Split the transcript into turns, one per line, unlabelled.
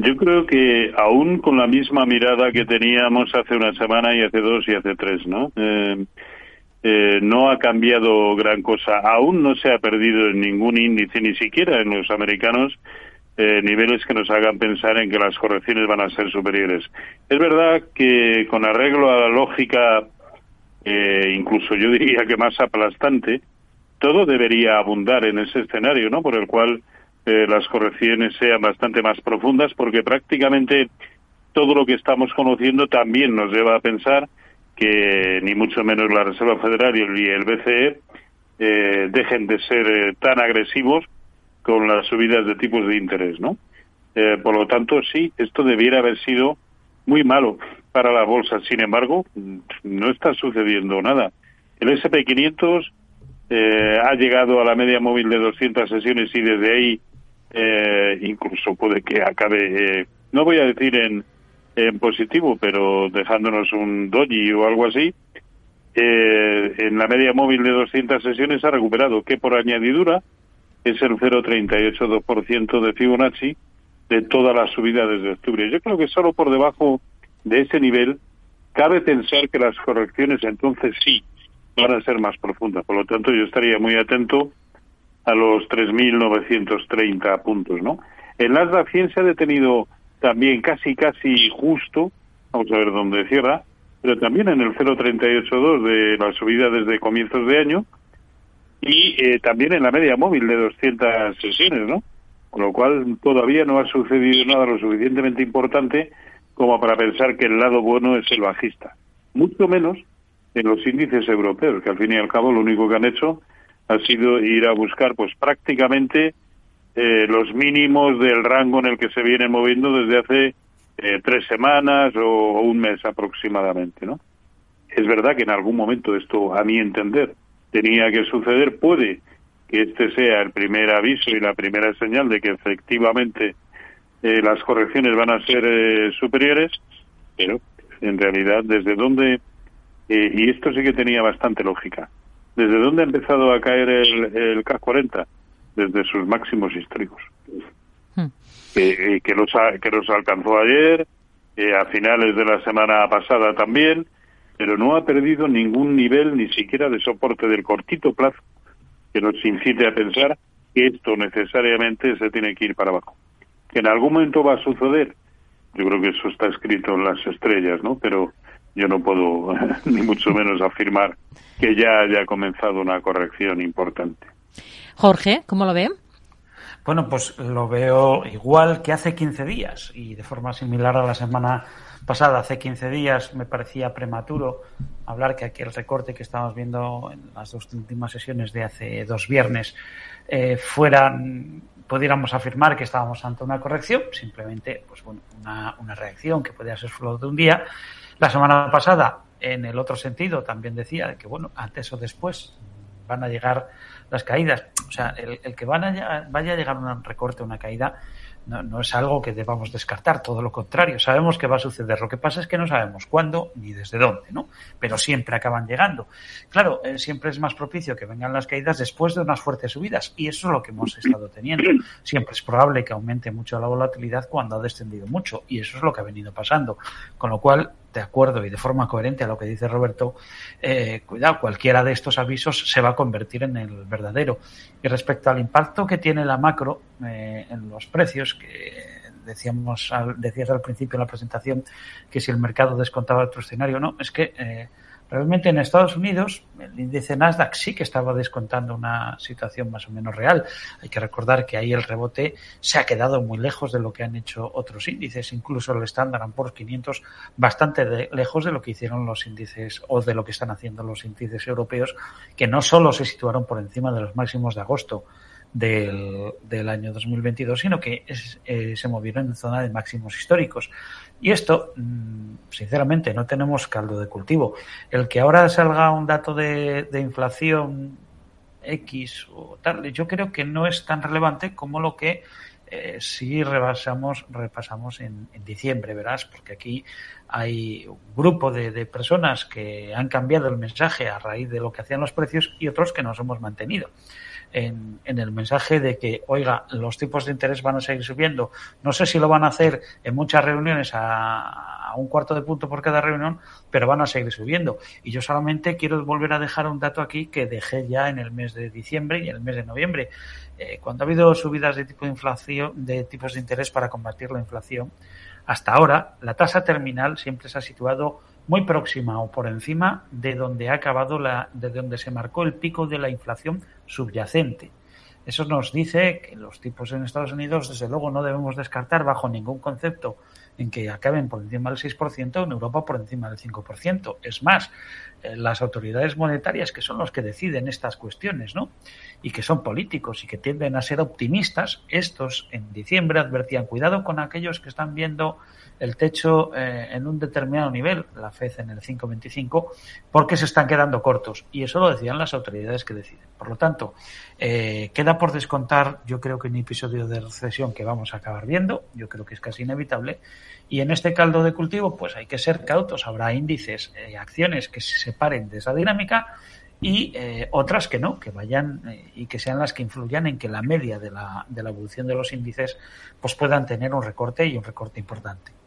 Yo creo que aún con la misma mirada que teníamos hace una semana y hace dos y hace tres, ¿no? Eh, eh, no ha cambiado gran cosa. Aún no se ha perdido en ningún índice, ni siquiera en los americanos, eh, niveles que nos hagan pensar en que las correcciones van a ser superiores. Es verdad que con arreglo a la lógica, incluso yo diría que más aplastante, todo debería abundar en ese escenario, ¿no? Por el cual eh, las correcciones sean bastante más profundas, porque prácticamente todo lo que estamos conociendo también nos lleva a pensar que ni mucho menos la Reserva Federal y el, BCE eh, dejen de ser eh, tan agresivos con las subidas de tipos de interés, ¿no? por lo tanto, sí, esto debiera haber sido muy malo para la bolsa. Sin embargo, no está sucediendo nada. El S&P 500 ha llegado a la media móvil de 200 sesiones y desde ahí eh, incluso puede que acabe, eh, no voy a decir en, en positivo, pero dejándonos un doji o algo así, eh, en la media móvil de 200 sesiones ha recuperado, que por añadidura es el 0,382% de Fibonacci de toda la subida desde octubre. Yo creo que solo por debajo de ese nivel cabe pensar que las correcciones entonces sí van a ser más profundas. Por lo tanto, yo estaría muy atento a los 3.930 puntos, ¿no? El Nasdaq 100 se ha detenido también casi, casi justo, vamos a ver dónde cierra, pero también en el 0.382 de la subida desde comienzos de año y eh, también en la media móvil de 200 sesiones, ¿no? Con lo cual todavía no ha sucedido nada lo suficientemente importante como para pensar que el lado bueno es el bajista. Mucho menos en los índices europeos, que al fin y al cabo lo único que han hecho ha sido ir a buscar pues prácticamente eh, los mínimos del rango en el que se viene moviendo desde hace eh, tres semanas o, un mes aproximadamente, ¿no? Es verdad que en algún momento esto, a mi entender, tenía que suceder. Puede que este sea el primer aviso y la primera señal de que efectivamente eh, las correcciones van a ser superiores, pero en realidad desde dónde y esto sí que tenía bastante lógica ¿Desde dónde ha empezado a caer el, el CAC 40? Desde sus máximos históricos. Hmm. Que, que, los, que los alcanzó ayer, a finales de la semana pasada también, pero no ha perdido ningún nivel ni siquiera de soporte del cortito plazo que nos incite a pensar que esto necesariamente se tiene que ir para abajo. Que en algún momento va a suceder, yo creo que eso está escrito en las estrellas, ¿no? Pero yo no puedo ni mucho menos afirmar que ya haya comenzado una corrección importante.
Jorge, ¿cómo lo ve?
Bueno, pues lo veo igual que hace 15 días y de forma similar a la semana pasada. Hace 15 días me parecía prematuro hablar que aquel recorte que estamos viendo en las dos últimas sesiones de hace dos viernes eh, fueran pudiéramos afirmar que estábamos ante una corrección, simplemente pues bueno, una, una reacción que podía ser solo de un día. La semana pasada en el otro sentido, también decía que, bueno, antes o después van a llegar las caídas. O sea, el, que van a, vaya a llegar un recorte, una caída, no, es algo que debamos descartar, todo lo contrario. Sabemos que va a suceder. Lo que pasa es que no sabemos cuándo ni desde dónde, ¿no? Pero siempre acaban llegando. Claro, eh, siempre es más propicio que vengan las caídas después de unas fuertes subidas y eso es lo que hemos estado teniendo. Siempre es probable que aumente mucho la volatilidad cuando ha descendido mucho y eso es lo que ha venido pasando. Con lo cual, de acuerdo y de forma coherente a lo que dice Roberto, eh, cuidado, cualquiera de estos avisos se va a convertir en el verdadero. Y respecto al impacto que tiene la macro eh, en los precios, que decíamos decías al principio de la presentación que si el mercado descontaba otro escenario, no, es que eh, Realmente en Estados Unidos el índice Nasdaq sí que estaba descontando una situación más o menos real. Hay que recordar que ahí el rebote se ha quedado muy lejos de lo que han hecho otros índices, incluso el Standard Poor's 500 bastante lejos de lo que hicieron los índices o de lo que están haciendo los índices europeos, que no solo se situaron por encima de los máximos de agosto, del, del, año 2022, sino que eh, se movieron en zona de máximos históricos. Y esto, mm, sinceramente, no tenemos caldo de cultivo. El que ahora salga un dato de, de inflación X o tal, yo creo que no es tan relevante como lo que eh, si rebasamos, repasamos en, diciembre, verás, porque aquí hay un grupo de, personas que han cambiado el mensaje a raíz de lo que hacían los precios y otros que nos hemos mantenido. en, el mensaje de que, oiga, los tipos de interés van a seguir subiendo. No sé si lo van a hacer en muchas reuniones a, a un cuarto de punto por cada reunión, pero van a seguir subiendo. Y yo solamente quiero volver a dejar un dato aquí que dejé ya en el mes de diciembre y en el mes de noviembre. Eh, cuando ha habido subidas de tipo de inflación, de tipos de interés para combatir la inflación, hasta ahora la tasa terminal siempre se ha situado muy próxima o por encima de donde ha acabado la, de donde se marcó el pico de la inflación subyacente. Eso nos dice que los tipos en Estados Unidos, desde luego, no debemos descartar bajo ningún concepto en que acaben por encima del 6%, en Europa por encima del 5%. Es más, eh, las autoridades monetarias, que son los que deciden estas cuestiones, ¿no? Y que son políticos y que tienden a ser optimistas, estos en diciembre advertían, cuidado con aquellos que están viendo el techo eh, en un determinado nivel, la FED en el 5,25, porque se están quedando cortos. Y eso lo decían las autoridades que deciden. Por lo tanto, eh, queda por descontar, yo creo que en episodio de recesión que vamos a acabar viendo, yo creo que es casi inevitable, y en este caldo de cultivo, pues hay que ser cautos. Habrá índices, eh, acciones que se separen de esa dinámica y eh, otras que no, que vayan eh, y que sean las que influyan en que la media de la, de la evolución de los índices pues puedan tener un recorte y un recorte importante.